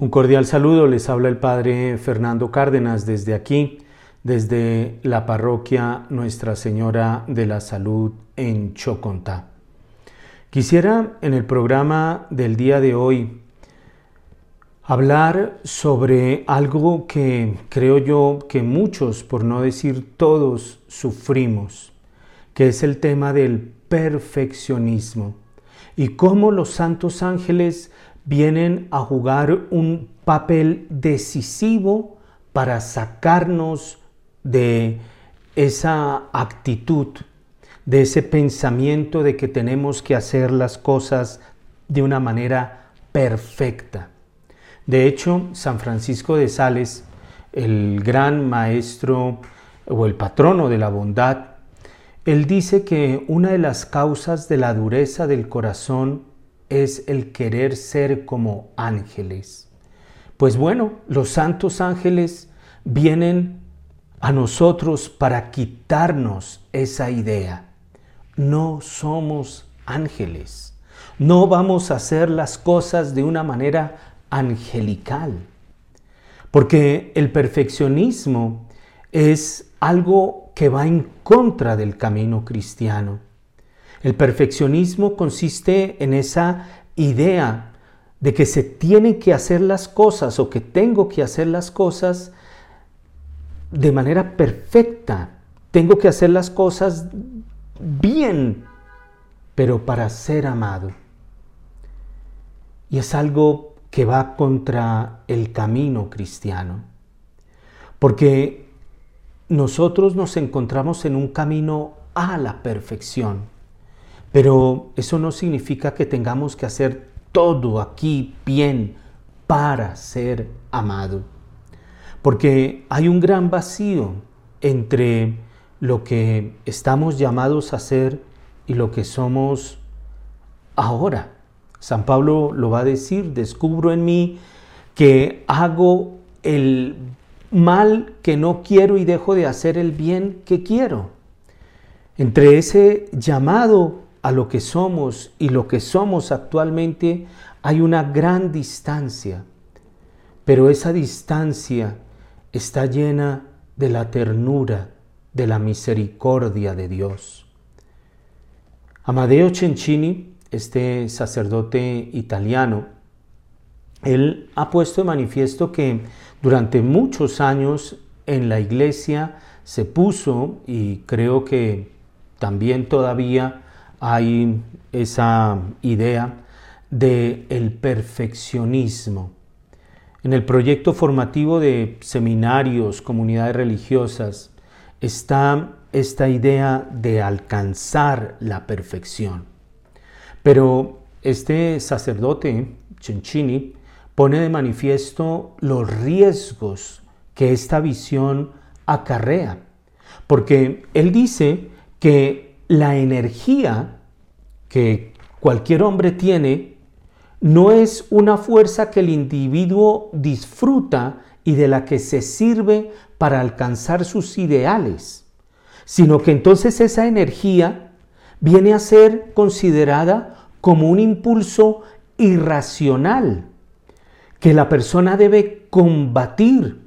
Un cordial saludo, les habla el Padre Fernando Cárdenas desde aquí, desde la parroquia Nuestra Señora de la Salud en Chocontá. Quisiera en el programa del día de hoy hablar sobre algo que creo yo que muchos, por no decir todos, sufrimos, que es el tema del perfeccionismo y cómo los santos ángeles vienen a jugar un papel decisivo para sacarnos de esa actitud, de ese pensamiento de que tenemos que hacer las cosas de una manera perfecta. De hecho, San Francisco de Sales, el gran maestro o el patrono de la bondad, él dice que una de las causas de la dureza del corazón es el querer ser como ángeles. Pues bueno, los santos ángeles vienen a nosotros para quitarnos esa idea. No somos ángeles. No vamos a hacer las cosas de una manera angelical. Porque el perfeccionismo es algo que va en contra del camino cristiano. El perfeccionismo consiste en esa idea de que se tienen que hacer las cosas o que tengo que hacer las cosas de manera perfecta. Tengo que hacer las cosas bien, pero para ser amado. Y es algo que va contra el camino cristiano. Porque nosotros nos encontramos en un camino a la perfección. Pero eso no significa que tengamos que hacer todo aquí bien para ser amado. Porque hay un gran vacío entre lo que estamos llamados a hacer y lo que somos ahora. San Pablo lo va a decir, descubro en mí que hago el mal que no quiero y dejo de hacer el bien que quiero. Entre ese llamado a lo que somos y lo que somos actualmente hay una gran distancia, pero esa distancia está llena de la ternura, de la misericordia de Dios. Amadeo Cencini, este sacerdote italiano, él ha puesto de manifiesto que durante muchos años en la iglesia se puso, y creo que también todavía hay esa idea de el perfeccionismo. En el proyecto formativo de seminarios, comunidades religiosas, está esta idea de alcanzar la perfección. Pero este sacerdote, Cencini, pone de manifiesto los riesgos que esta visión acarrea, porque él dice que la energía que cualquier hombre tiene no es una fuerza que el individuo disfruta y de la que se sirve para alcanzar sus ideales, sino que entonces esa energía viene a ser considerada como un impulso irracional que la persona debe combatir.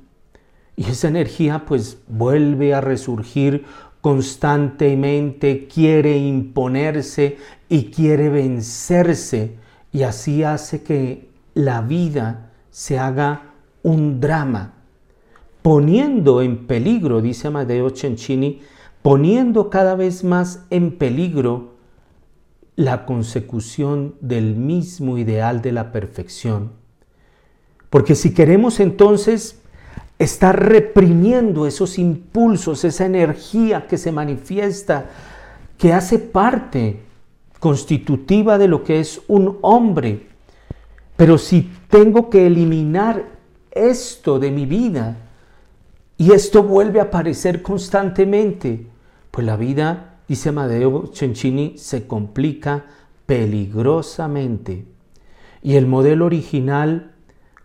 Y esa energía pues vuelve a resurgir constantemente quiere imponerse y quiere vencerse y así hace que la vida se haga un drama, poniendo en peligro, dice Amadeo Cencini, poniendo cada vez más en peligro la consecución del mismo ideal de la perfección. Porque si queremos entonces está reprimiendo esos impulsos, esa energía que se manifiesta, que hace parte constitutiva de lo que es un hombre. Pero si tengo que eliminar esto de mi vida y esto vuelve a aparecer constantemente, pues la vida, dice Amadeo Cencini, se complica peligrosamente. Y el modelo original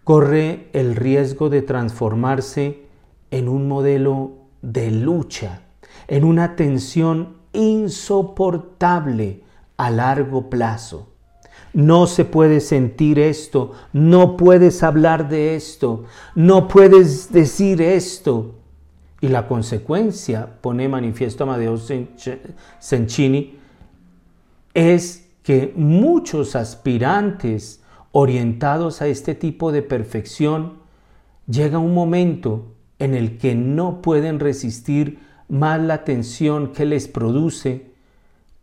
corre el riesgo de transformarse en un modelo de lucha, en una tensión insoportable a largo plazo. no se puede sentir esto, no puedes hablar de esto, no puedes decir esto. Y la consecuencia, pone manifiesto Amadeo Cencini, es que muchos aspirantes orientados a este tipo de perfección, llega un momento en el que no pueden resistir más la tensión que les produce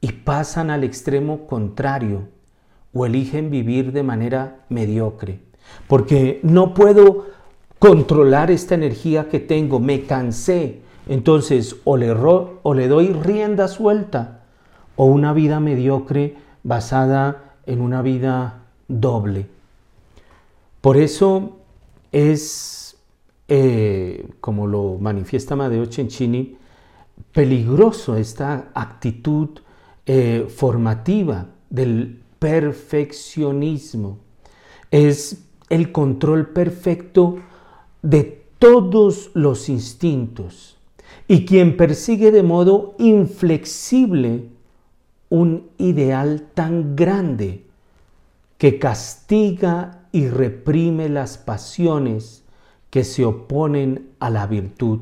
y pasan al extremo contrario o eligen vivir de manera mediocre. Porque no puedo controlar esta energía que tengo, me cansé. Entonces o le, o le doy rienda suelta o una vida mediocre basada en una vida doble. Por eso es, eh, como lo manifiesta Madeo Cencini, peligroso esta actitud eh, formativa del perfeccionismo. Es el control perfecto de todos los instintos y quien persigue de modo inflexible un ideal tan grande que castiga y reprime las pasiones que se oponen a la virtud.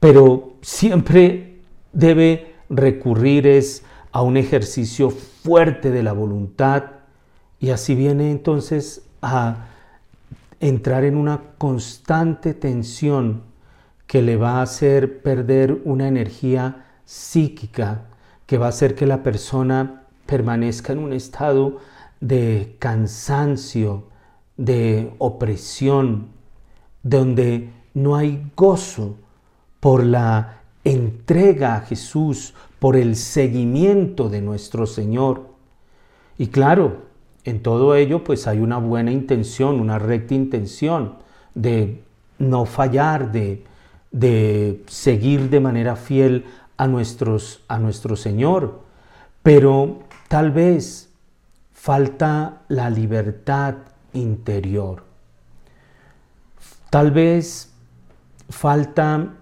Pero siempre debe recurrir es a un ejercicio fuerte de la voluntad y así viene entonces a entrar en una constante tensión que le va a hacer perder una energía psíquica, que va a hacer que la persona permanezca en un estado de cansancio, de opresión, donde no hay gozo por la entrega a Jesús, por el seguimiento de nuestro Señor. Y claro, en todo ello pues hay una buena intención, una recta intención de no fallar, de, seguir de manera fiel a, a nuestro Señor. Pero tal vez falta la libertad interior. Tal vez falta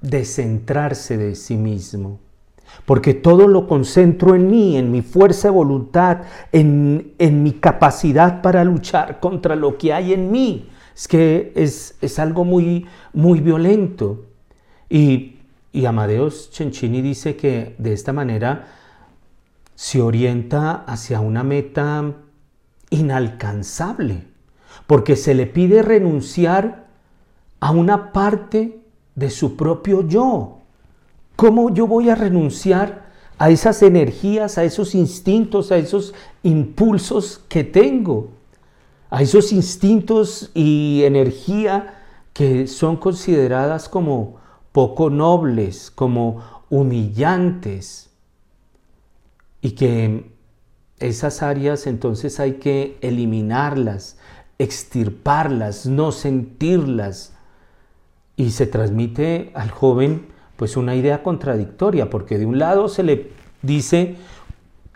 descentrarse de sí mismo. Porque todo lo concentro en mí, en mi fuerza de voluntad, en, en mi capacidad para luchar contra lo que hay en mí. Es que es, es algo muy, muy violento. Y, y Amadeus Cencini dice que de esta manera se orienta hacia una meta inalcanzable, porque se le pide renunciar a una parte de su propio yo. ¿Cómo yo voy a renunciar a esas energías, a esos instintos, a esos impulsos que tengo? A esos instintos y energía que son consideradas como poco nobles, como humillantes, y que esas áreas entonces hay que eliminarlas, extirparlas, no sentirlas, y se transmite al joven pues una idea contradictoria, porque de un lado se le dice,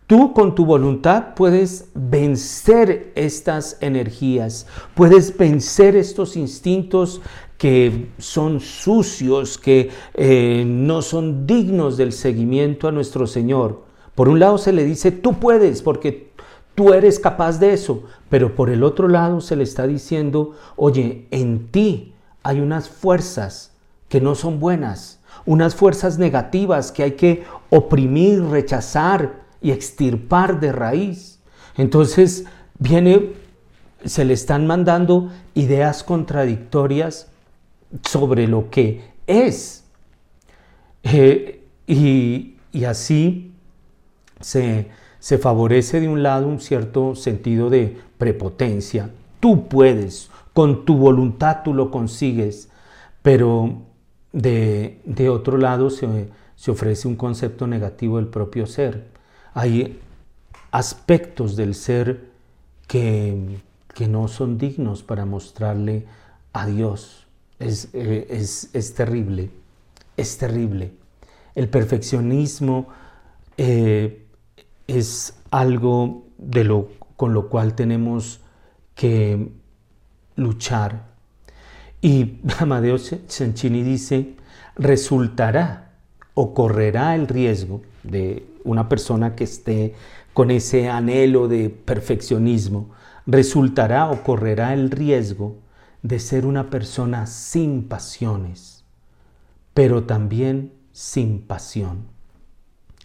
tú con tu voluntad puedes vencer estas energías, puedes vencer estos instintos que son sucios, que eh, no son dignos del seguimiento a nuestro Señor. Por un lado se le dice, tú puedes, porque tú eres capaz de eso, pero por el otro lado se le está diciendo, oye, en ti hay unas fuerzas que no son buenas, unas fuerzas negativas que hay que oprimir, rechazar y extirpar de raíz. Entonces viene, se le están mandando ideas contradictorias sobre lo que es. Eh, y, y, así se, se favorece de un lado un cierto sentido de prepotencia. Tú puedes, con tu voluntad tú lo consigues, pero de, otro lado se, se ofrece un concepto negativo del propio ser. Hay aspectos del ser que, que no son dignos para mostrarle a Dios. Es, eh, es, es, terrible, es terrible. El perfeccionismo eh, es algo de lo, con lo cual tenemos que luchar. Y Amadeo Cencini dice, resultará o correrá el riesgo de una persona que esté con ese anhelo de perfeccionismo, resultará o correrá el riesgo de ser una persona sin pasiones, pero también sin pasión.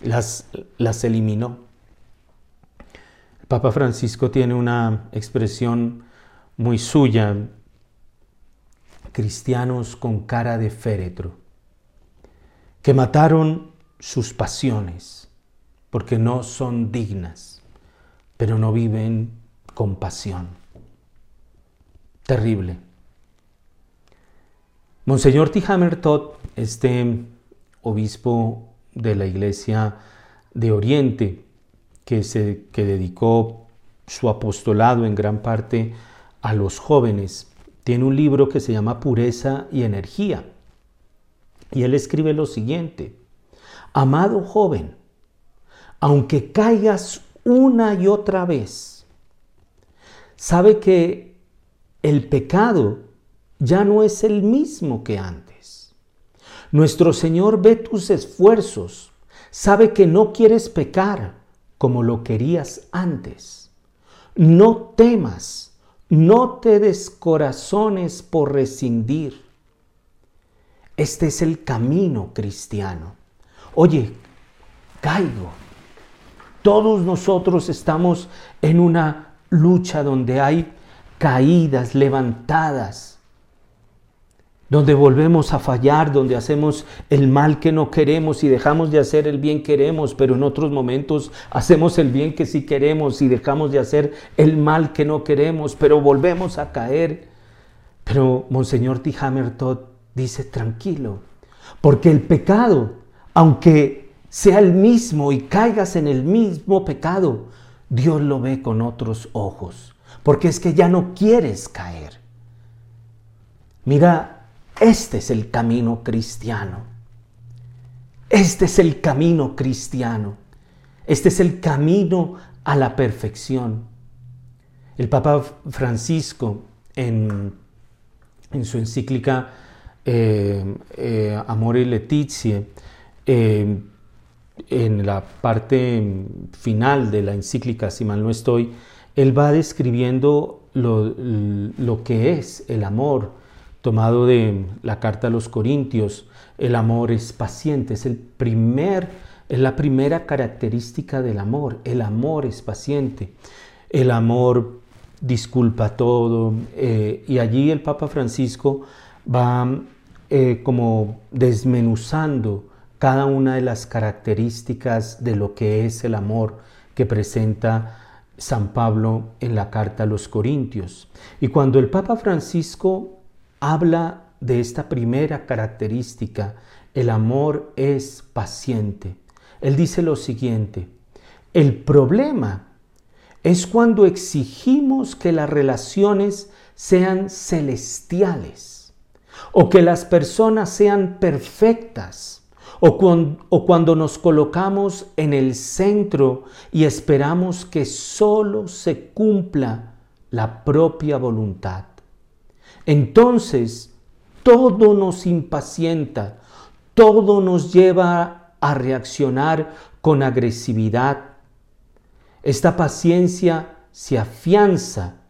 Las, las eliminó. Papa Francisco tiene una expresión muy suya, cristianos con cara de féretro, que mataron sus pasiones porque no son dignas, pero no viven con pasión. Terrible. Monseñor Tihamer Todd, este obispo de la Iglesia de Oriente, que, se, que dedicó su apostolado en gran parte a los jóvenes, tiene un libro que se llama Pureza y Energía. Y él escribe lo siguiente, amado joven, aunque caigas una y otra vez, sabe que el pecado ya no es el mismo que antes. Nuestro Señor ve tus esfuerzos, sabe que no quieres pecar como lo querías antes. No temas, no te descorazones por rescindir. Este es el camino cristiano. Oye, caigo. Todos nosotros estamos en una lucha donde hay caídas, levantadas, donde volvemos a fallar, donde hacemos el mal que no queremos y dejamos de hacer el bien que queremos, pero en otros momentos hacemos el bien que sí queremos y dejamos de hacer el mal que no queremos, pero volvemos a caer. Pero Monseñor T. Todd dice, tranquilo, porque el pecado, aunque sea el mismo y caigas en el mismo pecado, Dios lo ve con otros ojos, porque es que ya no quieres caer. Mira este es el camino cristiano. Este es el camino cristiano. Este es el camino a la perfección. El Papa Francisco en, su encíclica eh, eh, Amor y Letizie, eh, en la parte final de la encíclica, si mal no estoy, él va describiendo lo, lo que es el amor, tomado de la carta a los Corintios, el amor es paciente, es el primer, es la primera característica del amor. El amor es paciente. El amor disculpa todo. Eh, y allí el Papa Francisco va eh, como desmenuzando cada una de las características de lo que es el amor que presenta San Pablo en la carta a los Corintios. Y cuando el Papa Francisco habla de esta primera característica, el amor es paciente. Él dice lo siguiente, el problema es cuando exigimos que las relaciones sean celestiales o que las personas sean perfectas o, o, cuando nos colocamos en el centro y esperamos que solo se cumpla la propia voluntad. Entonces, todo nos impacienta, todo nos lleva a reaccionar con agresividad. Esta paciencia se afianza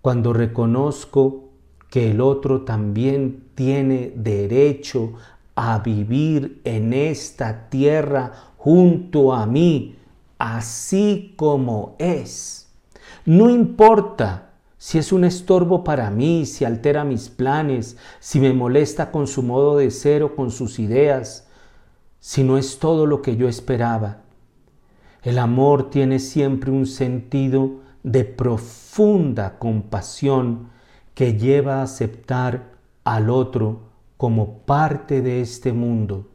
cuando reconozco que el otro también tiene derecho a vivir en esta tierra junto a mí, así como es. No importa si es un estorbo para mí, si altera mis planes, si me molesta con su modo de ser o con sus ideas, si no es todo lo que yo esperaba. El amor tiene siempre un sentido de profunda compasión que lleva a aceptar al otro como parte de este mundo,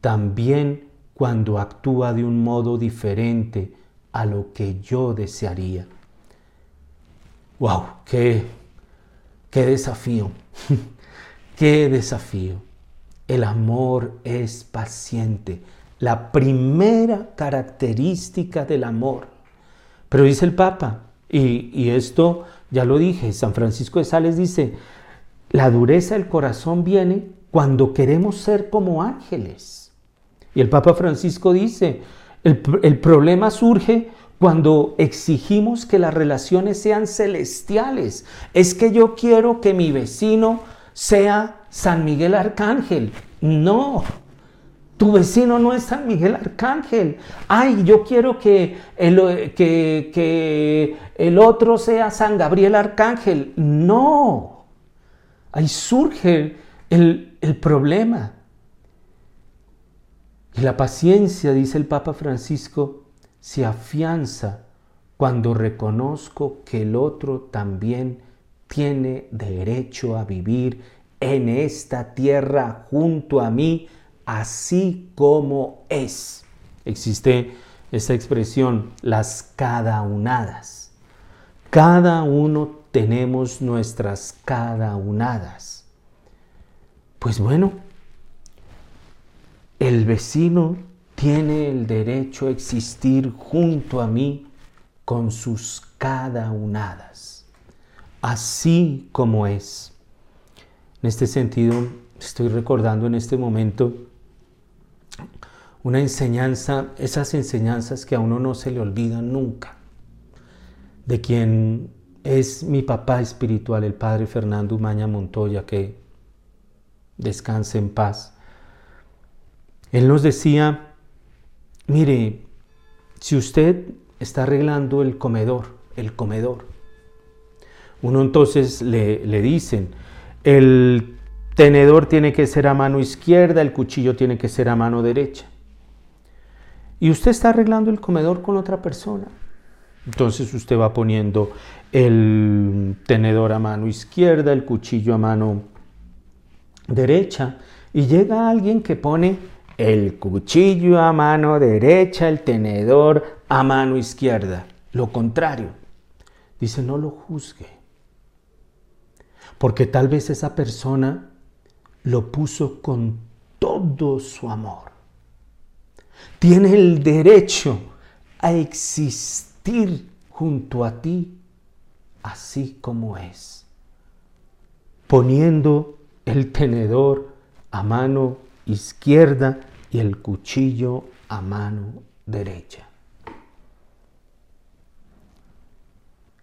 también cuando actúa de un modo diferente a lo que yo desearía. ¡Wow! ¡Qué, qué desafío! ¡Qué desafío! El amor es paciente. La primera característica del amor. Pero dice el Papa, y, y esto ya lo dije, San Francisco de Sales dice, la dureza del corazón viene cuando queremos ser como ángeles. Y el Papa Francisco dice, el, el problema surge cuando exigimos que las relaciones sean celestiales. Es que yo quiero que mi vecino sea San Miguel Arcángel. No, tu vecino no es San Miguel Arcángel. Ay, yo quiero que el, que, el otro sea San Gabriel Arcángel. No, ahí surge el, el problema. Y la paciencia, dice el Papa Francisco, se afianza cuando reconozco que el otro también tiene derecho a vivir en esta tierra junto a mí, así como es. Existe esa expresión, las cada unadas. Cada uno tenemos nuestras cada unadas. Pues bueno, el vecino tiene el derecho a existir junto a mí con sus cada unadas, así como es. En este sentido, estoy recordando en este momento una enseñanza, esas enseñanzas que a uno no se le olvidan nunca, de quien es mi papá espiritual, el padre Fernando Umaña Montoya, que descanse en paz. Él nos decía, mire, si usted está arreglando el comedor, el comedor, uno entonces le, le dicen, el tenedor tiene que ser a mano izquierda, el cuchillo tiene que ser a mano derecha. Y usted está arreglando el comedor con otra persona. Entonces usted va poniendo el tenedor a mano izquierda, el cuchillo a mano derecha, y llega alguien que pone el cuchillo a mano derecha, el tenedor a mano izquierda. Lo contrario. Dice, no lo juzgue. Porque tal vez esa persona lo puso con todo su amor. Tiene el derecho a existir junto a ti así como es. Poniendo el tenedor a mano izquierda y el cuchillo a mano derecha.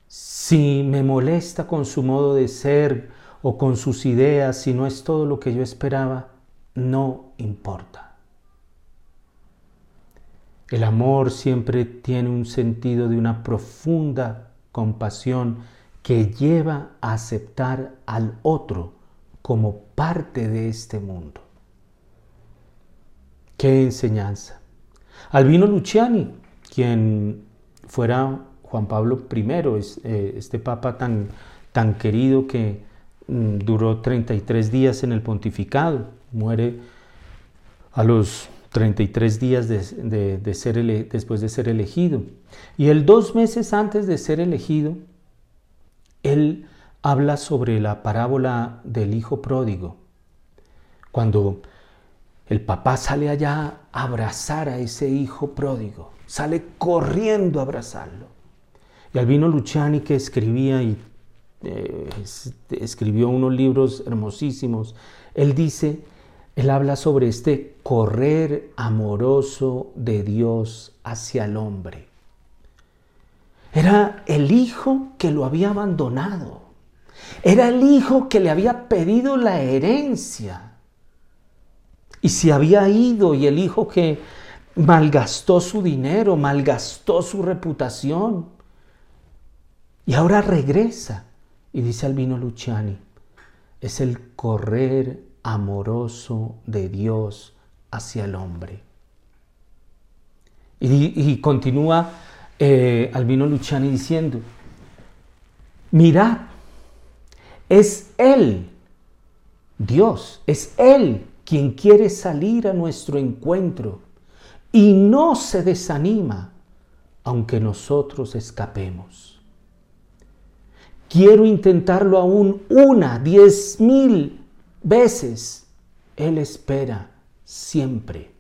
Si me molesta con su modo de ser o con sus ideas, si no es todo lo que yo esperaba, no importa. El amor siempre tiene un sentido de una profunda compasión que lleva a aceptar al otro como parte de este mundo. Qué enseñanza. Albino Luciani, quien fuera Juan Pablo I, eh, este papa tan, tan querido que mm, duró 33 días en el pontificado, muere a los 33 días de, ser después de ser elegido. Y el dos meses antes de ser elegido, él habla sobre la parábola del hijo pródigo. Cuando el papá sale allá a abrazar a ese hijo pródigo, sale corriendo a abrazarlo. Y Albino Luciani que escribía y eh, escribió unos libros hermosísimos, él dice, él habla sobre este correr amoroso de Dios hacia el hombre. Era el hijo que lo había abandonado. Era el hijo que le había pedido la herencia. Y se había ido y el hijo que malgastó su dinero, malgastó su reputación. Y ahora regresa. Y dice Albino Luciani, es el correr amoroso de Dios hacia el hombre. Y, continúa eh, Albino Luciani diciendo, mirad, es Él, Dios, es Él quien quiere salir a nuestro encuentro y no se desanima aunque nosotros escapemos. Quiero intentarlo aún una, diez mil veces. Él espera siempre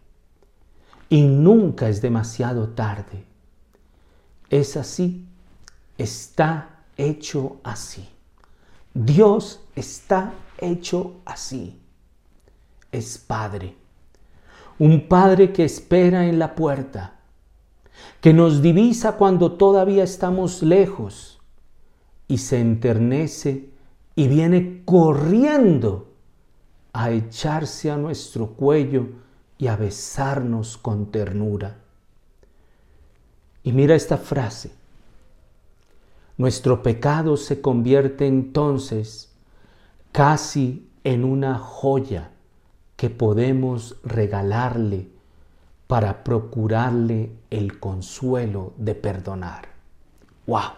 y nunca es demasiado tarde. Es así, está hecho así. Dios está hecho así es Padre. Un Padre que espera en la puerta, que nos divisa cuando todavía estamos lejos y se enternece y viene corriendo a echarse a nuestro cuello y a besarnos con ternura. Y mira esta frase. Nuestro pecado se convierte entonces casi en una joya que podemos regalarle para procurarle el consuelo de perdonar. ¡Wow!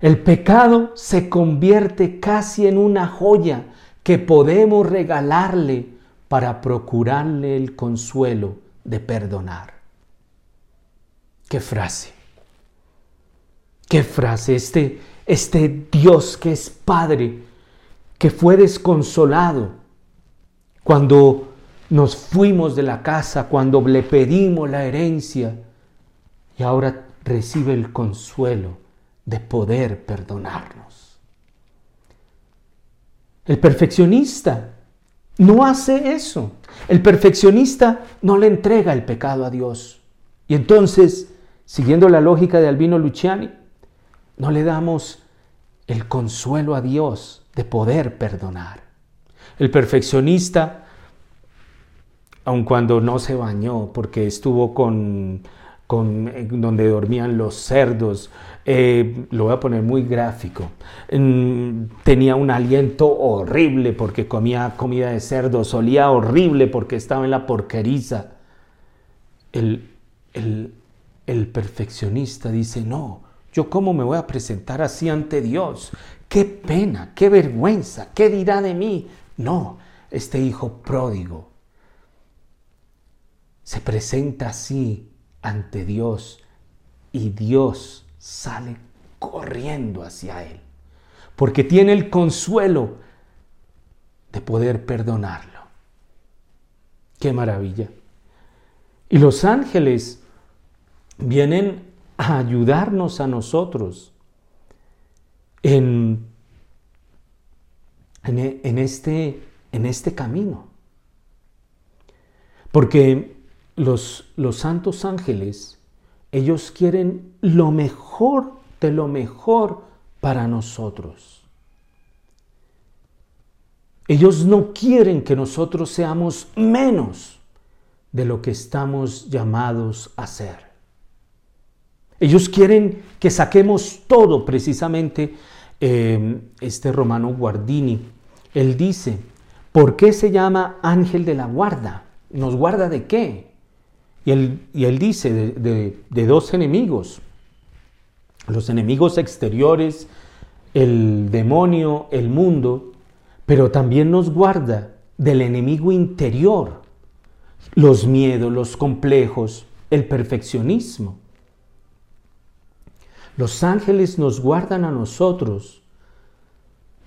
El pecado se convierte casi en una joya que podemos regalarle para procurarle el consuelo de perdonar. ¿Qué frase? ¿Qué frase? Este, este Dios que es Padre, que fue desconsolado cuando nos fuimos de la casa, cuando le pedimos la herencia y ahora recibe el consuelo de poder perdonarnos. El perfeccionista no hace eso. El perfeccionista no le entrega el pecado a Dios. Y entonces, siguiendo la lógica de Albino Luciani, no le damos el consuelo a Dios de poder perdonar. El perfeccionista, aun cuando no se bañó porque estuvo con, con donde dormían los cerdos, eh, lo voy a poner muy gráfico, tenía un aliento horrible porque comía comida de cerdo, solía horrible porque estaba en la porqueriza. El, el, el perfeccionista dice, no, yo cómo me voy a presentar así ante Dios, qué pena, qué vergüenza, qué dirá de mí. No, este hijo pródigo se presenta así ante Dios y Dios sale corriendo hacia Él, porque tiene el consuelo de poder perdonarlo. Qué maravilla. Y los ángeles vienen a ayudarnos a nosotros en, en, este, en este camino. Porque los, los santos ángeles ellos quieren lo mejor de lo mejor para nosotros. Ellos no quieren que nosotros seamos menos de lo que estamos llamados a ser. Ellos quieren que saquemos todo precisamente. Eh, este romano Guardini, él dice, ¿por qué se llama ángel de la guarda? ¿Nos guarda de qué? Y él, dice de, dos enemigos, los enemigos exteriores, el demonio, el mundo, pero también nos guarda del enemigo interior, los miedos, los complejos, el perfeccionismo. Los ángeles nos guardan a nosotros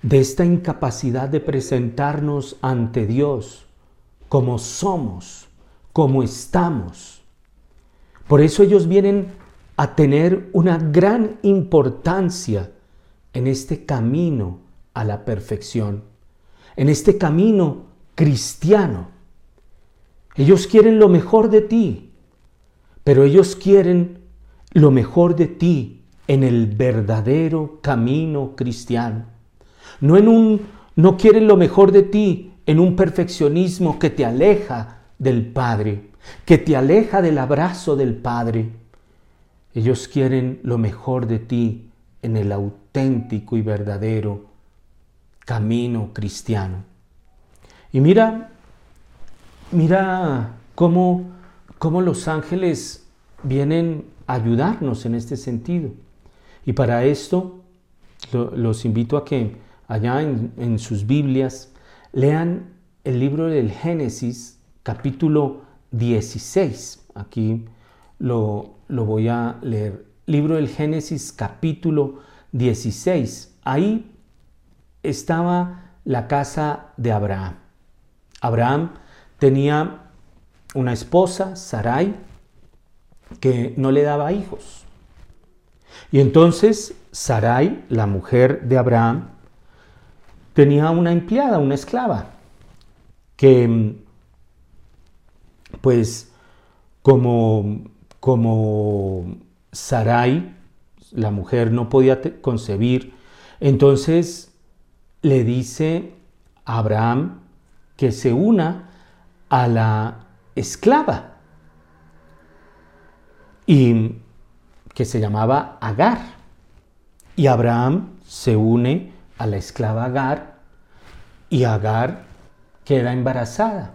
de esta incapacidad de presentarnos ante Dios como somos como estamos. Por eso ellos vienen a tener una gran importancia en este camino a la perfección, en este camino cristiano. Ellos quieren lo mejor de ti, pero ellos quieren lo mejor de ti en el verdadero camino cristiano. No en un no quieren lo mejor de ti en un perfeccionismo que te aleja del Padre, que te aleja del abrazo del Padre. Ellos quieren lo mejor de ti en el auténtico y verdadero camino cristiano. Y mira, mira cómo, cómo los ángeles vienen a ayudarnos en este sentido. Y para esto los invito a que allá en, sus Biblias lean el libro del Génesis capítulo 16. Aquí lo, voy a leer. Libro del Génesis capítulo 16. Ahí estaba la casa de Abraham. Abraham tenía una esposa, Sarai, que no le daba hijos. Y entonces Sarai, la mujer de Abraham, tenía una empleada, una esclava, que pues como, como Sarai, la mujer no podía concebir, entonces le dice a Abraham que se una a la esclava y que se llamaba Agar. Y Abraham se une a la esclava Agar y Agar queda embarazada.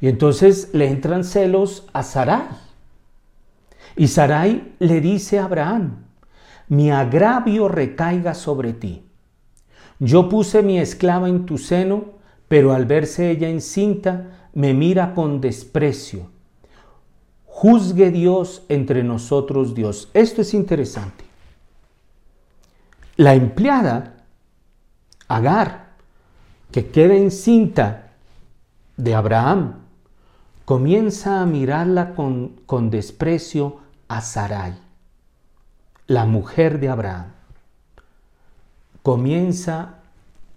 Y entonces le entran celos a Sarai. Y Sarai le dice a Abraham, mi agravio recaiga sobre ti. Yo puse mi esclava en tu seno, pero al verse ella encinta, me mira con desprecio. Juzgue Dios entre nosotros Dios. Esto es interesante. La empleada, Agar, que queda encinta de Abraham, comienza a mirarla con, con desprecio a Sarai, la mujer de Abraham. Comienza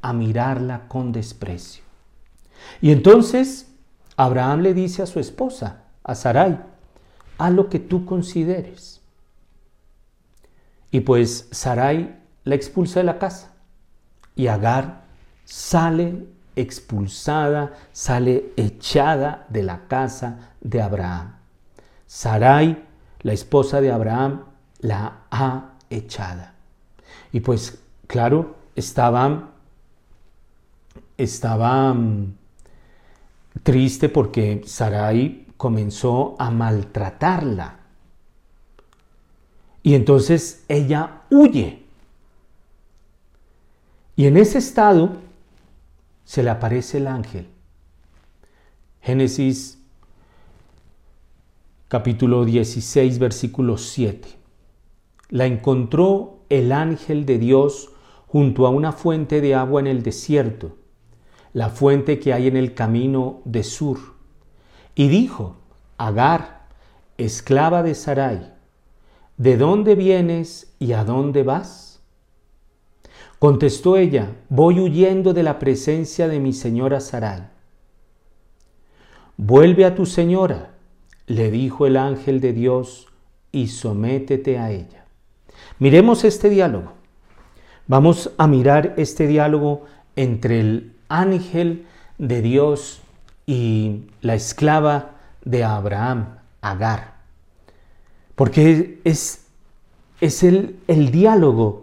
a mirarla con desprecio. Y entonces Abraham le dice a su esposa, a Sarai, haz lo que tú consideres. Y pues Sarai la expulsa de la casa y Agar sale expulsada, sale echada de la casa de Abraham. Sarai, la esposa de Abraham, la ha echada. Y pues claro, estaba, estaba triste porque Sarai comenzó a maltratarla. Y entonces ella huye. Y en ese estado se le aparece el ángel. Génesis capítulo 16, versículo 7. La encontró el ángel de Dios junto a una fuente de agua en el desierto, la fuente que hay en el camino de Sur. Y dijo, Agar, esclava de Sarai, ¿de dónde vienes y a dónde vas? Contestó ella, voy huyendo de la presencia de mi señora Sarai. Vuelve a tu señora, le dijo el ángel de Dios, y sométete a ella. Miremos este diálogo. Vamos a mirar este diálogo entre el ángel de Dios y la esclava de Abraham, Agar. Porque es, es el, el diálogo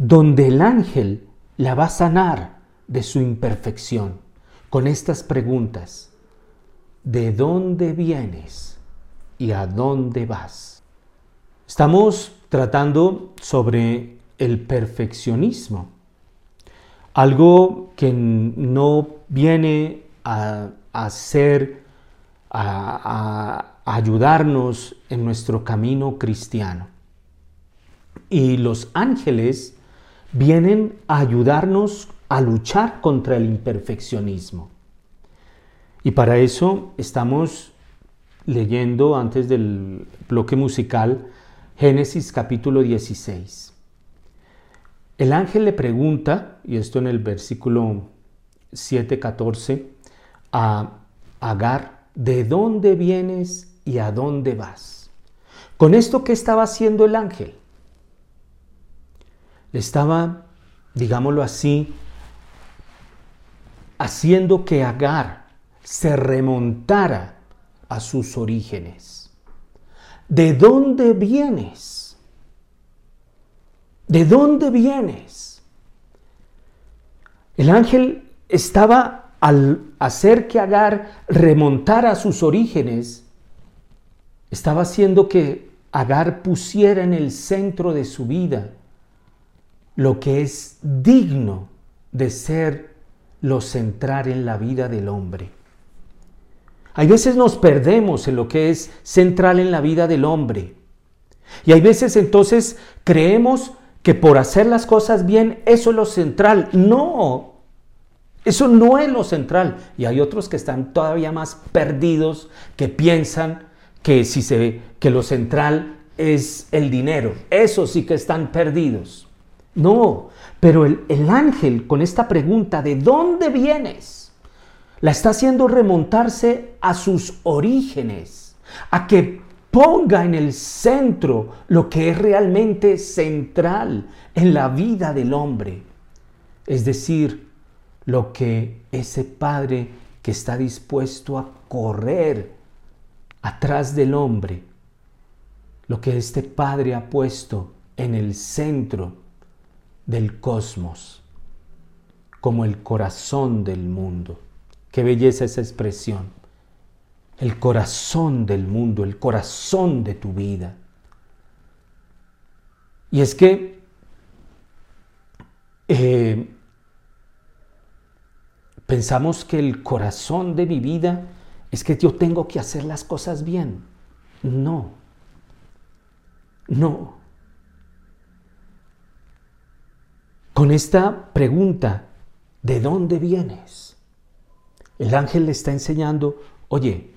donde el ángel la va a sanar de su imperfección con estas preguntas. ¿De dónde vienes y a dónde vas? Estamos tratando sobre el perfeccionismo, algo que no viene a, hacer, a ayudarnos en nuestro camino cristiano. Y los ángeles vienen a ayudarnos a luchar contra el imperfeccionismo. Y para eso estamos leyendo antes del bloque musical Génesis capítulo 16. El ángel le pregunta, y esto en el versículo 7-14, a Agar, ¿de dónde vienes y a dónde vas? Con esto, ¿qué estaba haciendo el ángel? Estaba, digámoslo así, haciendo que Agar se remontara a sus orígenes. ¿De dónde vienes? ¿De dónde vienes? El ángel estaba al hacer que Agar remontara a sus orígenes, estaba haciendo que Agar pusiera en el centro de su vida lo que es digno de ser lo central en la vida del hombre. Hay veces nos perdemos en lo que es central en la vida del hombre. Y hay veces entonces creemos que por hacer las cosas bien, eso es lo central. No, eso no es lo central. Y hay otros que están todavía más perdidos, que piensan que, si se, que lo central es el dinero. Eso sí que están perdidos. No, pero el, ángel con esta pregunta, ¿de dónde vienes? La está haciendo remontarse a sus orígenes, a que ponga en el centro lo que es realmente central en la vida del hombre. Es decir, lo que ese Padre que está dispuesto a correr atrás del hombre, lo que este Padre ha puesto en el centro del cosmos, como el corazón del mundo. Qué belleza esa expresión. El corazón del mundo, el corazón de tu vida. Y es que eh, pensamos que el corazón de mi vida es que yo tengo que hacer las cosas bien. No. No. Con esta pregunta, ¿de dónde vienes? El ángel le está enseñando, oye,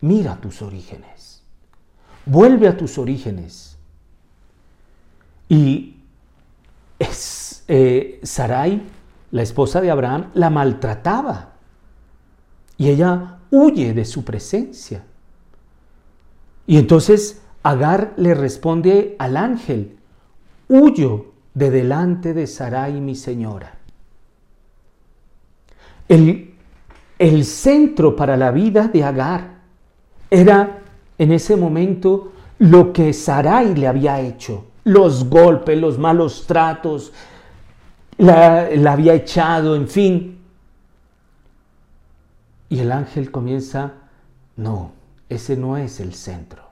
mira tus orígenes, vuelve a tus orígenes. Y es, eh, Sarai, la esposa de Abraham, la maltrataba y ella huye de su presencia. Y entonces Agar le responde al ángel, huyo de delante de Sarai mi señora. El, el centro para la vida de Agar era en ese momento lo que Sarai le había hecho, los golpes, los malos tratos, la, la había echado, en fin. Y el ángel comienza, no, ese no es el centro.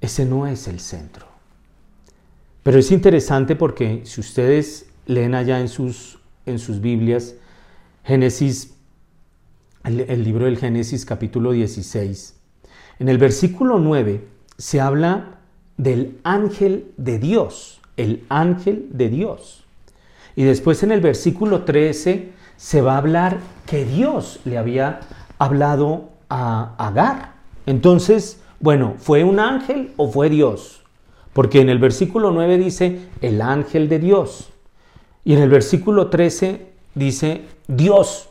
Ese no es el centro. Pero es interesante porque si ustedes leen allá en sus, en sus Biblias, Génesis, el, el libro del Génesis capítulo 16, en el versículo 9 se habla del ángel de Dios, el ángel de Dios. Y después en el versículo 13 se va a hablar que Dios le había hablado a Agar. Entonces, bueno, ¿fue un ángel o fue Dios? Porque en el versículo 9 dice el ángel de Dios. Y en el versículo 13 dice Dios.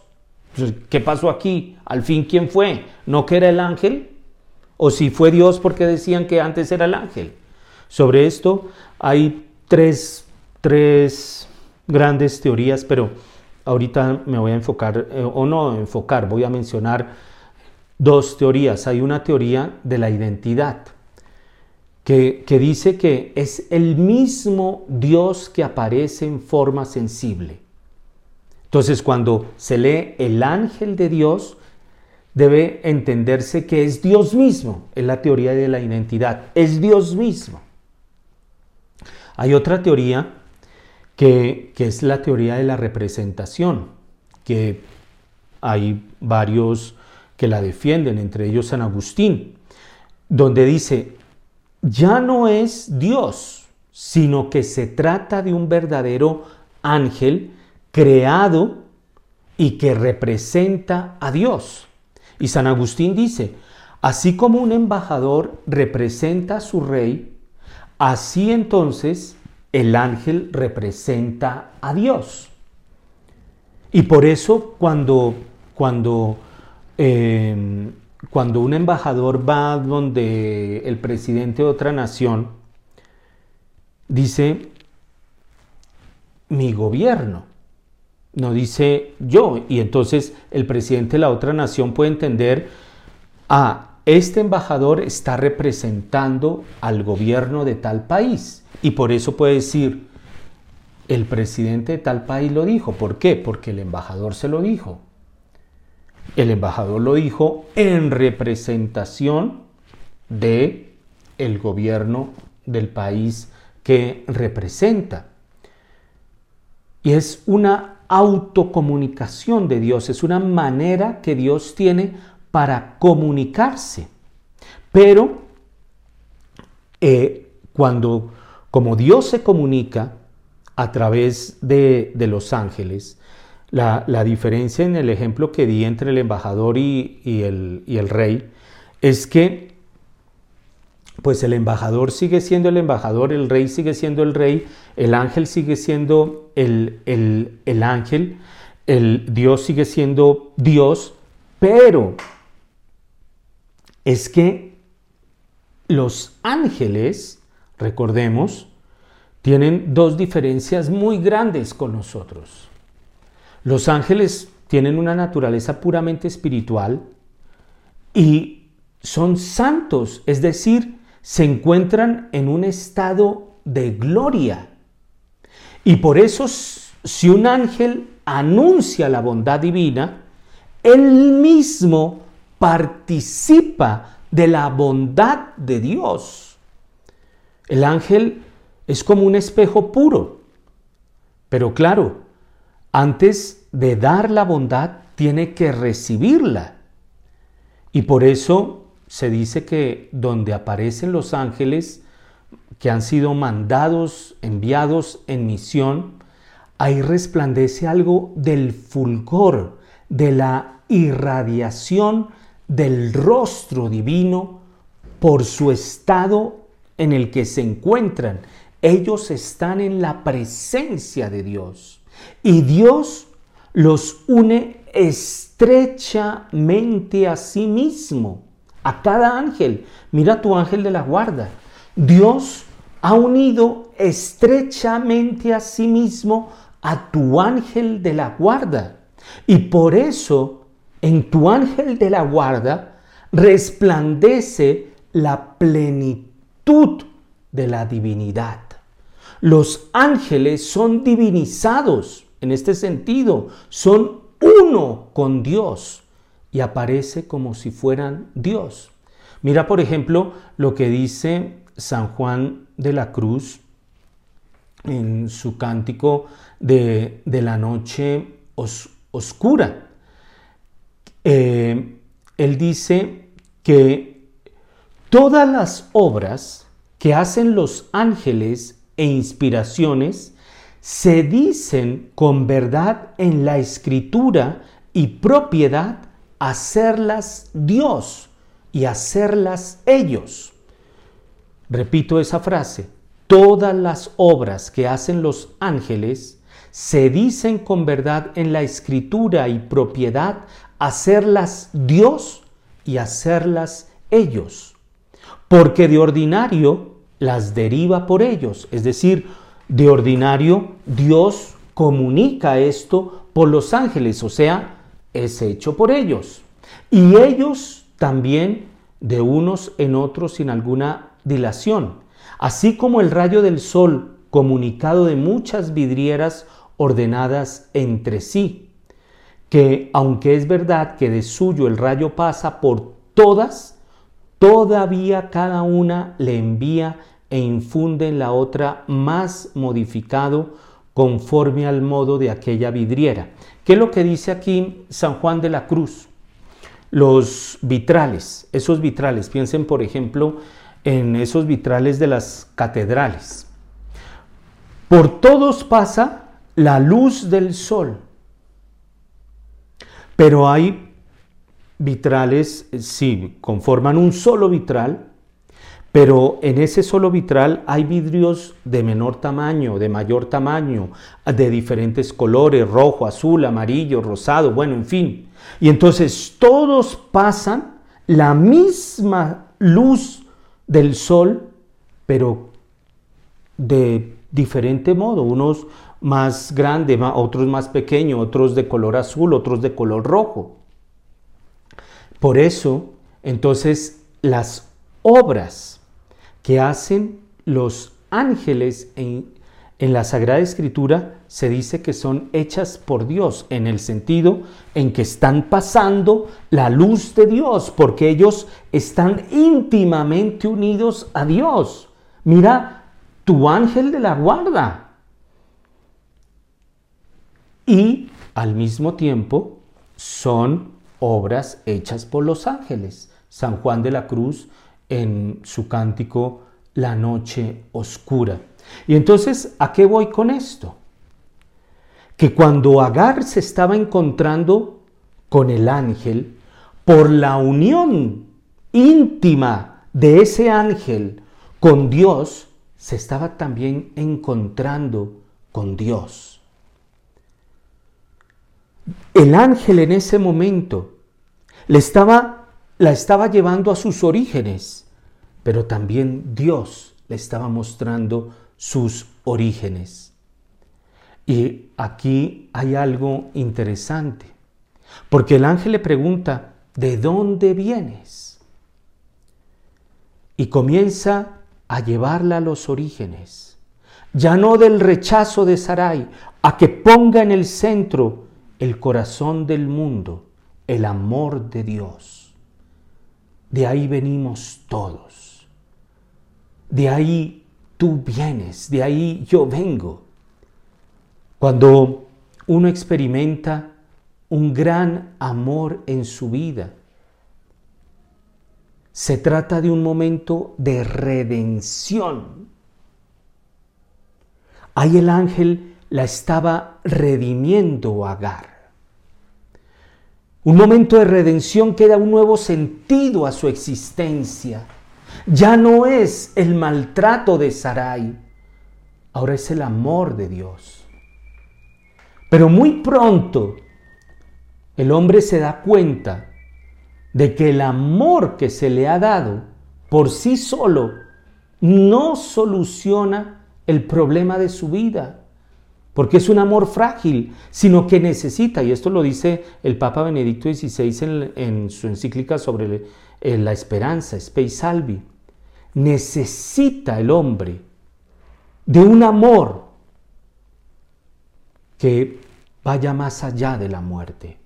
¿Qué pasó aquí? Al fin, ¿quién fue? ¿No que era el ángel? ¿O si fue Dios porque decían que antes era el ángel? Sobre esto hay tres, tres grandes teorías, pero ahorita me voy a enfocar, eh, o no enfocar, voy a mencionar dos teorías. Hay una teoría de la identidad que, dice que es el mismo Dios que aparece en forma sensible. Entonces cuando se lee el ángel de Dios, debe entenderse que es Dios mismo, es la teoría de la identidad, es Dios mismo. Hay otra teoría que, que es la teoría de la representación, que hay varios que la defienden, entre ellos San Agustín, donde dice, ya no es Dios, sino que se trata de un verdadero ángel creado y que representa a Dios. Y San Agustín dice, así como un embajador representa a su rey, así entonces el ángel representa a Dios. Y por eso cuando, cuando Em, cuando un embajador va donde el presidente de otra nación, dice mi gobierno, no dice yo. Y entonces el presidente de la otra nación puede entender, ah, este embajador está representando al gobierno de tal país. Y por eso puede decir, el presidente de tal país lo dijo. ¿Por qué? Porque el embajador se lo dijo. El embajador lo dijo en representación de el gobierno del país que representa. Y es una autocomunicación de Dios, es una manera que Dios tiene para comunicarse. Pero eh, cuando, como Dios se comunica a través de, de los ángeles, la, diferencia en el ejemplo que di entre el embajador y, el, rey es que pues el embajador sigue siendo el embajador, el rey sigue siendo el rey, el ángel sigue siendo el, el ángel, el Dios sigue siendo Dios, pero es que los ángeles, recordemos, tienen dos diferencias muy grandes con nosotros. Los ángeles tienen una naturaleza puramente espiritual y son santos, es decir, se encuentran en un estado de gloria. Y por eso si un ángel anuncia la bondad divina, él mismo participa de la bondad de Dios. El ángel es como un espejo puro, pero claro, antes de dar la bondad tiene que recibirla. Y por eso se dice que donde aparecen los ángeles que han sido mandados, enviados en misión, ahí resplandece algo del fulgor, de la irradiación del rostro divino por su estado en el que se encuentran. Ellos están en la presencia de Dios y Dios los une estrechamente a sí mismo, a cada ángel. Mira tu ángel de la guarda. Dios ha unido estrechamente a sí mismo a tu ángel de la guarda. Y por eso en tu ángel de la guarda resplandece la plenitud de la divinidad. Los ángeles son divinizados en este sentido, son uno con Dios y aparece como si fueran Dios. Mira, por ejemplo, lo que dice San Juan de la Cruz en su cántico de, la noche oscura. Eh, él dice que todas las obras que hacen los ángeles e inspiraciones se dicen con verdad en la escritura y propiedad hacerlas Dios y hacerlas ellos. Repito esa frase, todas las obras que hacen los ángeles se dicen con verdad en la escritura y propiedad hacerlas Dios y hacerlas ellos, porque de ordinario las deriva por ellos, es decir, de ordinario Dios comunica esto por los ángeles, o sea, es hecho por ellos. Y ellos también de unos en otros sin alguna dilación, así como el rayo del sol comunicado de muchas vidrieras ordenadas entre sí, que aunque es verdad que de suyo el rayo pasa por todas, todavía cada una le envía e infunde en la otra más modificado conforme al modo de aquella vidriera. ¿Qué es lo que dice aquí San Juan de la Cruz? Los vitrales, esos vitrales, piensen por ejemplo en esos vitrales de las catedrales. Por todos pasa la luz del sol. Pero hay vitrales, sí, conforman un solo vitral, pero en ese solo vitral hay vidrios de menor tamaño, de mayor tamaño, de diferentes colores, rojo, azul, amarillo, rosado, bueno, en fin. Y entonces todos pasan la misma luz del sol, pero de diferente modo, unos más grande, otros más pequeños, otros de color azul, otros de color rojo. Por eso, entonces, las obras que hacen los ángeles en, en la Sagrada Escritura se dice que son hechas por Dios, en el sentido en que están pasando la luz de Dios, porque ellos están íntimamente unidos a Dios. Mira, tu ángel de la guarda, y al mismo tiempo son obras hechas por los ángeles. San Juan de la Cruz en su cántico La noche oscura. Y entonces, ¿a qué voy con esto? Que cuando Agar se estaba encontrando con el ángel, por la unión íntima de ese ángel con Dios, se estaba también encontrando con Dios. El ángel en ese momento le estaba la estaba llevando a sus orígenes, pero también Dios le estaba mostrando sus orígenes. Y aquí hay algo interesante, porque el ángel le pregunta, ¿de dónde vienes? Y comienza a llevarla a los orígenes, ya no del rechazo de Sarai, a que ponga en el centro el corazón del mundo, el amor de Dios. De ahí venimos todos. De ahí tú vienes, de ahí yo vengo. Cuando uno experimenta un gran amor en su vida, se trata de un momento de redención. Ahí el ángel la estaba redimiendo Agar. Un momento de redención que da un nuevo sentido a su existencia. Ya no es el maltrato de Sarai, ahora es el amor de Dios. Pero muy pronto el hombre se da cuenta de que el amor que se le ha dado por sí solo no soluciona el problema de su vida, porque es un amor frágil, sino que necesita, y esto lo dice el Papa Benedicto XVI en, su encíclica sobre la esperanza, Spei Salvi, necesita el hombre de un amor que vaya más allá de la muerte.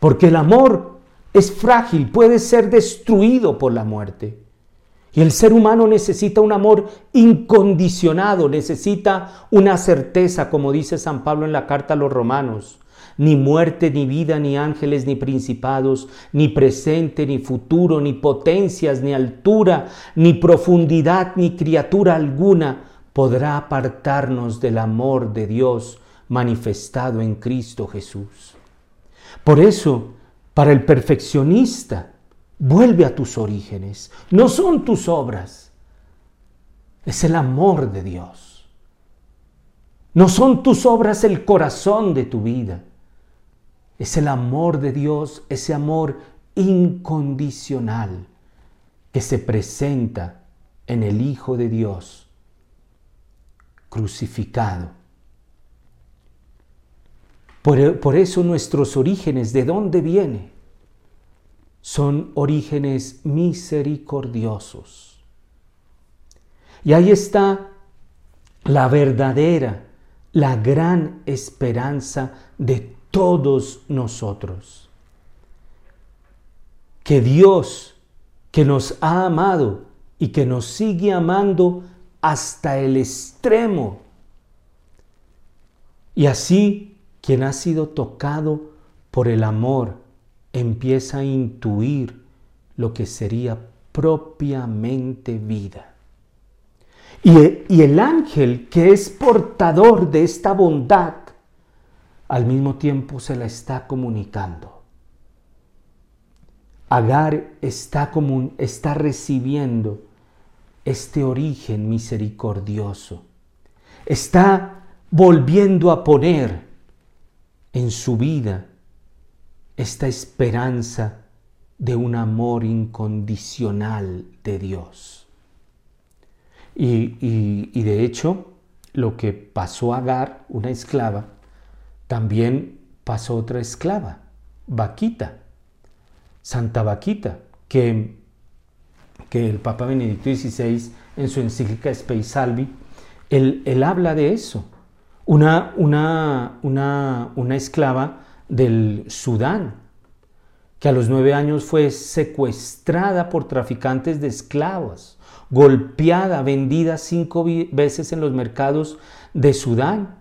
Porque el amor es frágil, puede ser destruido por la muerte. Y el ser humano necesita un amor incondicionado, necesita una certeza, como dice San Pablo en la carta a los romanos. Ni muerte, ni vida, ni ángeles, ni principados, ni presente, ni futuro, ni potencias, ni altura, ni profundidad, ni criatura alguna podrá apartarnos del amor de Dios manifestado en Cristo Jesús. Por eso, para el perfeccionista, vuelve a tus orígenes. No son tus obras, es el amor de Dios. No son tus obras el corazón de tu vida. Es el amor de Dios, ese amor incondicional que se presenta en el Hijo de Dios crucificado por, eso nuestros orígenes, ¿de dónde viene? Son orígenes misericordiosos. Y ahí está la verdadera, la gran esperanza de todos nosotros. Que Dios, que nos ha amado y que nos sigue amando hasta el extremo, y así quien ha sido tocado por el amor empieza a intuir lo que sería propiamente vida. Y, el ángel que es portador de esta bondad, al mismo tiempo se la está comunicando. Agar está, está recibiendo este origen misericordioso. Está volviendo a poner en su vida esta esperanza de un amor incondicional de Dios. Y, de hecho, lo que pasó a Agar, una esclava, también pasó otra esclava, Vaquita, Santa Vaquita, que, que el Papa Benedicto XVI en su encíclica Spei Salvi, él, habla de eso una, una, una, esclava del Sudán, que a los nueve años fue secuestrada por traficantes de esclavos, golpeada, vendida cinco veces en los mercados de Sudán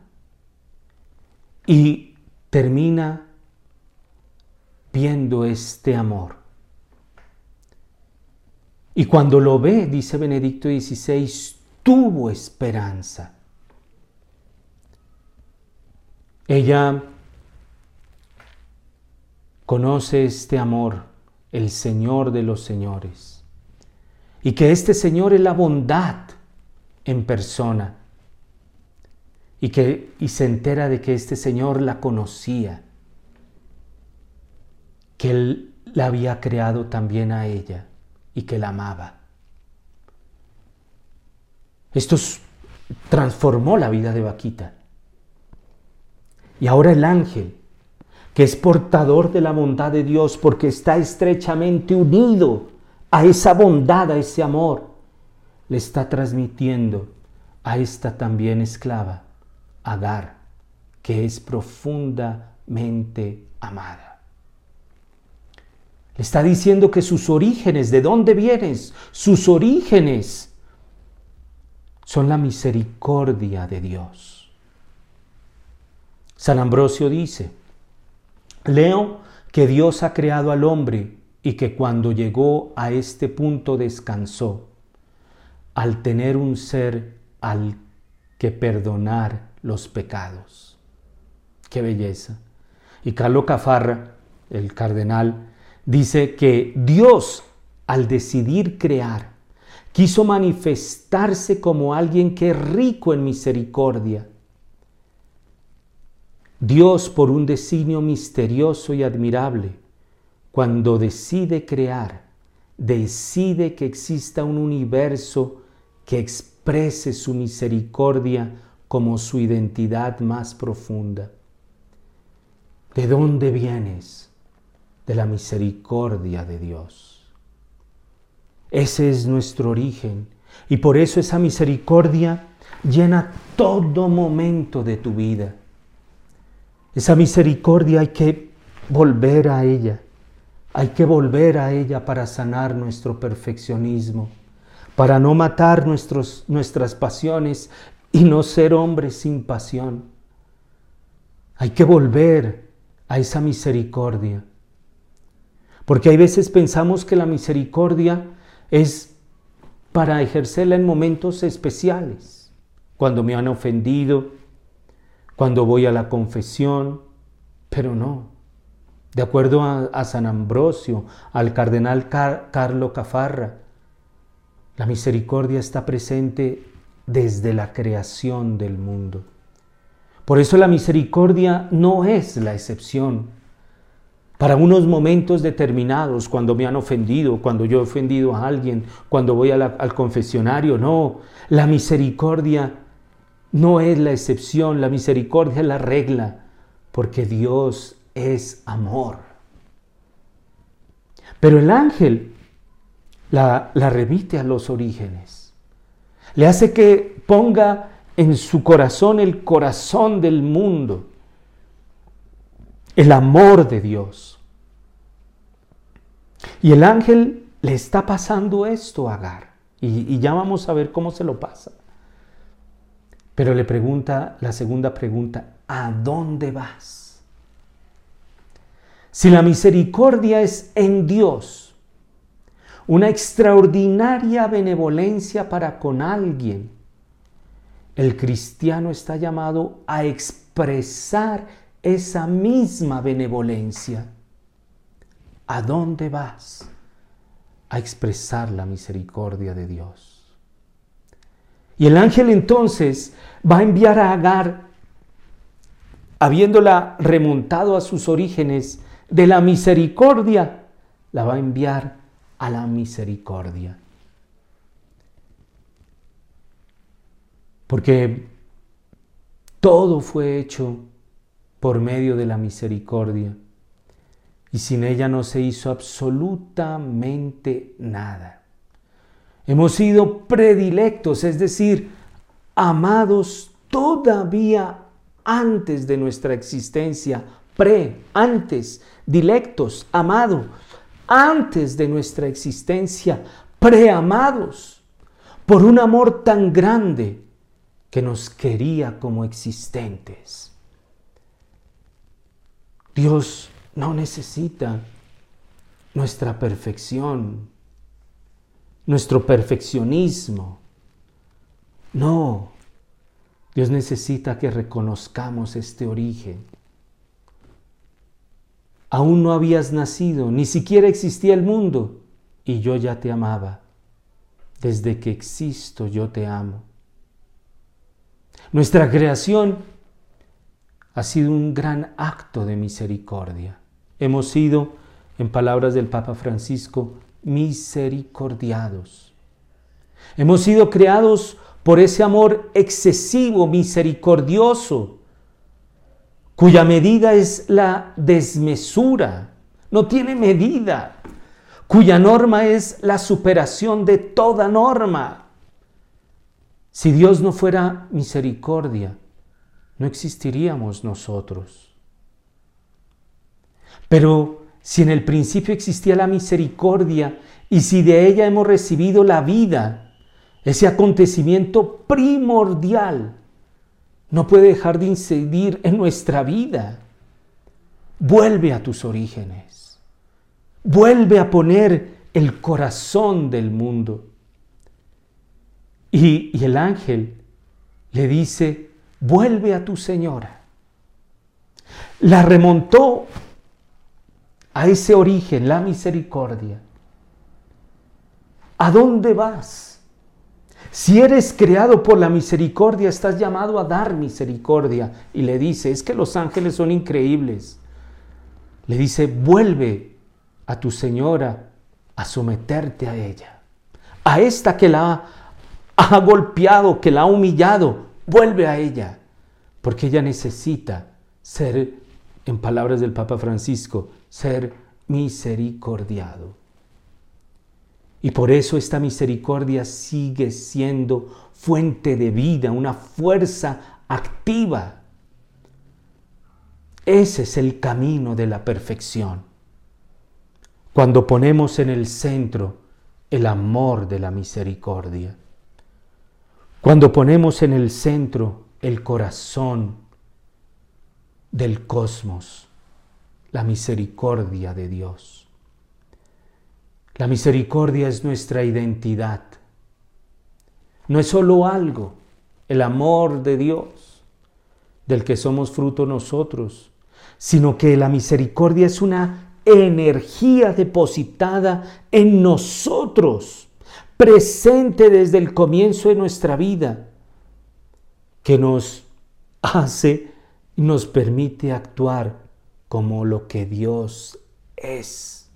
y termina viendo este amor. Y cuando lo ve, dice Benedicto XVI, tuvo esperanza. Ella conoce este amor, el Señor de los señores, y que este Señor es la bondad en persona, y que y se entera de que este Señor la conocía, que él la había creado también a ella y que la amaba. Esto transformó la vida de Vaquita. Y ahora el ángel, que es portador de la bondad de Dios porque está estrechamente unido a esa bondad, a ese amor, le está transmitiendo a esta también esclava, Agar, que es profundamente amada. Le está diciendo que sus orígenes, ¿de dónde vienes? Sus orígenes son la misericordia de Dios. San Ambrosio dice, leo que Dios ha creado al hombre y que cuando llegó a este punto descansó, al tener un ser al que perdonar los pecados. Qué belleza. Y Carlos Cafarra, el cardenal, dice que Dios, al decidir crear, quiso manifestarse como alguien que es rico en misericordia. Dios, por un designio misterioso y admirable, cuando decide crear, decide que exista un universo que exprese su misericordia como su identidad más profunda. ¿De dónde vienes? De la misericordia de Dios. Ese es nuestro origen y por eso esa misericordia llena todo momento de tu vida. Esa misericordia hay que volver a ella. Hay que volver a ella para sanar nuestro perfeccionismo, para no matar nuestros, nuestras pasiones y no ser hombres sin pasión. Hay que volver a esa misericordia. Porque hay veces pensamos que la misericordia es para ejercerla en momentos especiales, cuando me han ofendido, cuando voy a la confesión, pero no. De acuerdo a, San Ambrosio, al cardenal Carlo Cafarra, la misericordia está presente desde la creación del mundo. Por eso la misericordia no es la excepción, para unos momentos determinados, cuando me han ofendido, cuando yo he ofendido a alguien, cuando voy al confesionario. No, la misericordia no es la excepción, la misericordia es la regla, porque Dios es amor. Pero el ángel la, remite a los orígenes, le hace que ponga en su corazón el corazón del mundo el amor de Dios. Y el ángel le está pasando esto a Agar. Y, ya vamos a ver cómo se lo pasa. Pero le pregunta la segunda pregunta, ¿a dónde vas? Si la misericordia es en Dios, una extraordinaria benevolencia para con alguien, el cristiano está llamado a expresar esa misma benevolencia. ¿A dónde vas? A expresar la misericordia de Dios. Y el ángel entonces va a enviar a Agar, habiéndola remontado a sus orígenes de la misericordia, la va a enviar a la misericordia. Porque todo fue hecho por medio de la misericordia. Y sin ella no se hizo absolutamente nada. Hemos sido predilectos, es decir, amados todavía antes de nuestra existencia, pre, antes, dilectos, amados, antes de nuestra existencia, preamados, por un amor tan grande que nos quería como existentes. Dios no necesita nuestra perfección, nuestro perfeccionismo. No, Dios necesita que reconozcamos este origen. Aún no habías nacido, ni siquiera existía el mundo, y yo ya te amaba. Desde que existo yo te amo. Nuestra creación ha sido un gran acto de misericordia. Hemos sido en palabras del Papa Francisco, misericordiados. Hemos sido creados por ese amor excesivo, misericordioso, cuya medida es la desmesura, no tiene medida, cuya norma es la superación de toda norma. Si Dios no fuera misericordia, no existiríamos nosotros. Pero si en el principio existía la misericordia y si de ella hemos recibido la vida, ese acontecimiento primordial no puede dejar de incidir en nuestra vida. Vuelve a tus orígenes. Vuelve a poner el corazón del mundo. Y, el ángel le dice, vuelve a tu señora. La remontó a ese origen, la misericordia. ¿A dónde vas? Si eres creado por la misericordia, estás llamado a dar misericordia. Y le dice, es que los ángeles son increíbles. Le dice, vuelve a tu señora a someterte a ella. A esta que la ha golpeado, que la ha humillado, vuelve a ella. Porque ella necesita ser, en palabras del Papa Francisco, ser misericordiado. Y por eso esta misericordia sigue siendo fuente de vida, una fuerza activa. Ese es el camino de la perfección. Cuando ponemos en el centro el amor de la misericordia. Cuando ponemos en el centro el corazón del cosmos, la misericordia de Dios. La misericordia es nuestra identidad. No es solo algo, el amor de Dios, del que somos fruto nosotros, sino que la misericordia es una energía depositada en nosotros, presente desde el comienzo de nuestra vida, que nos hace y nos permite actuar como lo que Dios es.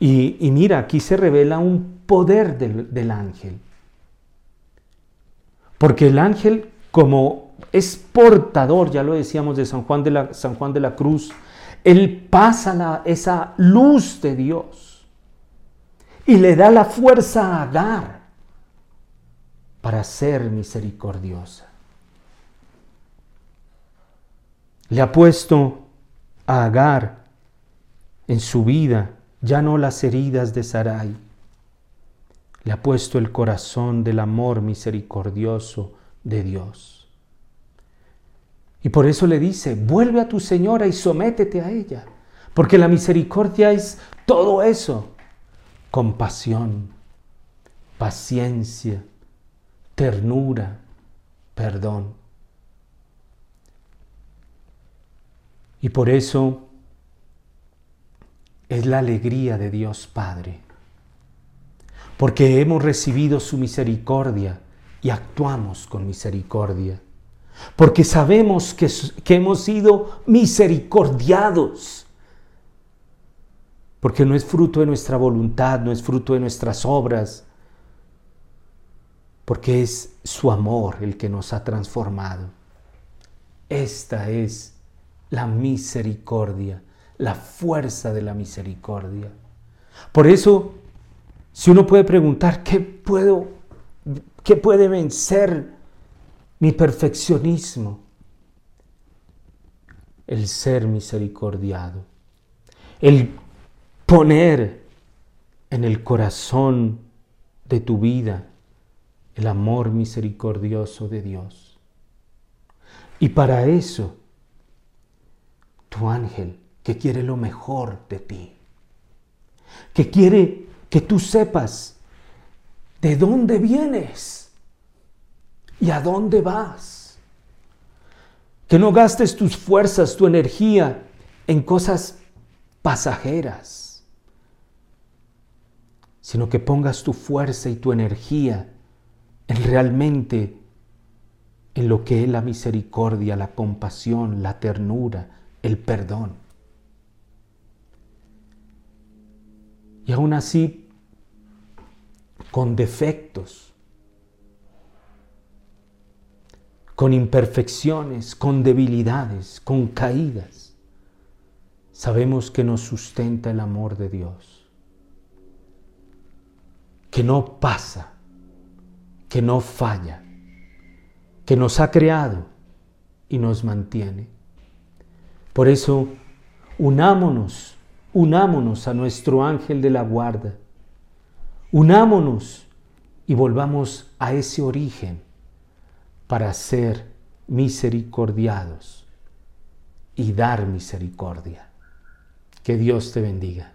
Y, mira, aquí se revela un poder del, ángel. Porque el ángel, como es portador, ya lo decíamos de San Juan de la, San Juan de la Cruz, él pasa esa luz de Dios y le da la fuerza a dar para ser misericordiosa. Le ha puesto a Agar en su vida ya no las heridas de Sarai. Le ha puesto el corazón del amor misericordioso de Dios. Y por eso le dice, vuelve a tu señora y sométete a ella, porque la misericordia es todo eso, compasión, paciencia, ternura, perdón. Y por eso es la alegría de Dios Padre, porque hemos recibido su misericordia y actuamos con misericordia, porque sabemos que, que hemos sido misericordiados, porque no es fruto de nuestra voluntad, no es fruto de nuestras obras, porque es su amor el que nos ha transformado. Esta es la misericordia la fuerza de la misericordia. Por eso, si uno puede preguntar, ¿qué puedo, qué puede vencer mi perfeccionismo? El ser misericordiado, el poner en el corazón de tu vida el amor misericordioso de Dios. Y para eso, tu ángel que quiere lo mejor de ti, que quiere que tú sepas de dónde vienes y a dónde vas. Que no gastes tus fuerzas, tu energía en cosas pasajeras, sino que pongas tu fuerza y tu energía en realmente en lo que es la misericordia, la compasión, la ternura, el perdón. y aún así con defectos, con imperfecciones, con debilidades, con caídas, sabemos que nos sustenta el amor de Dios, que no pasa, que no falla, que nos ha creado y nos mantiene. Por eso, unámonos, unámonos a nuestro ángel de la guarda Unámonos y volvamos a ese origen para ser misericordiados y dar misericordia. Que Dios te bendiga.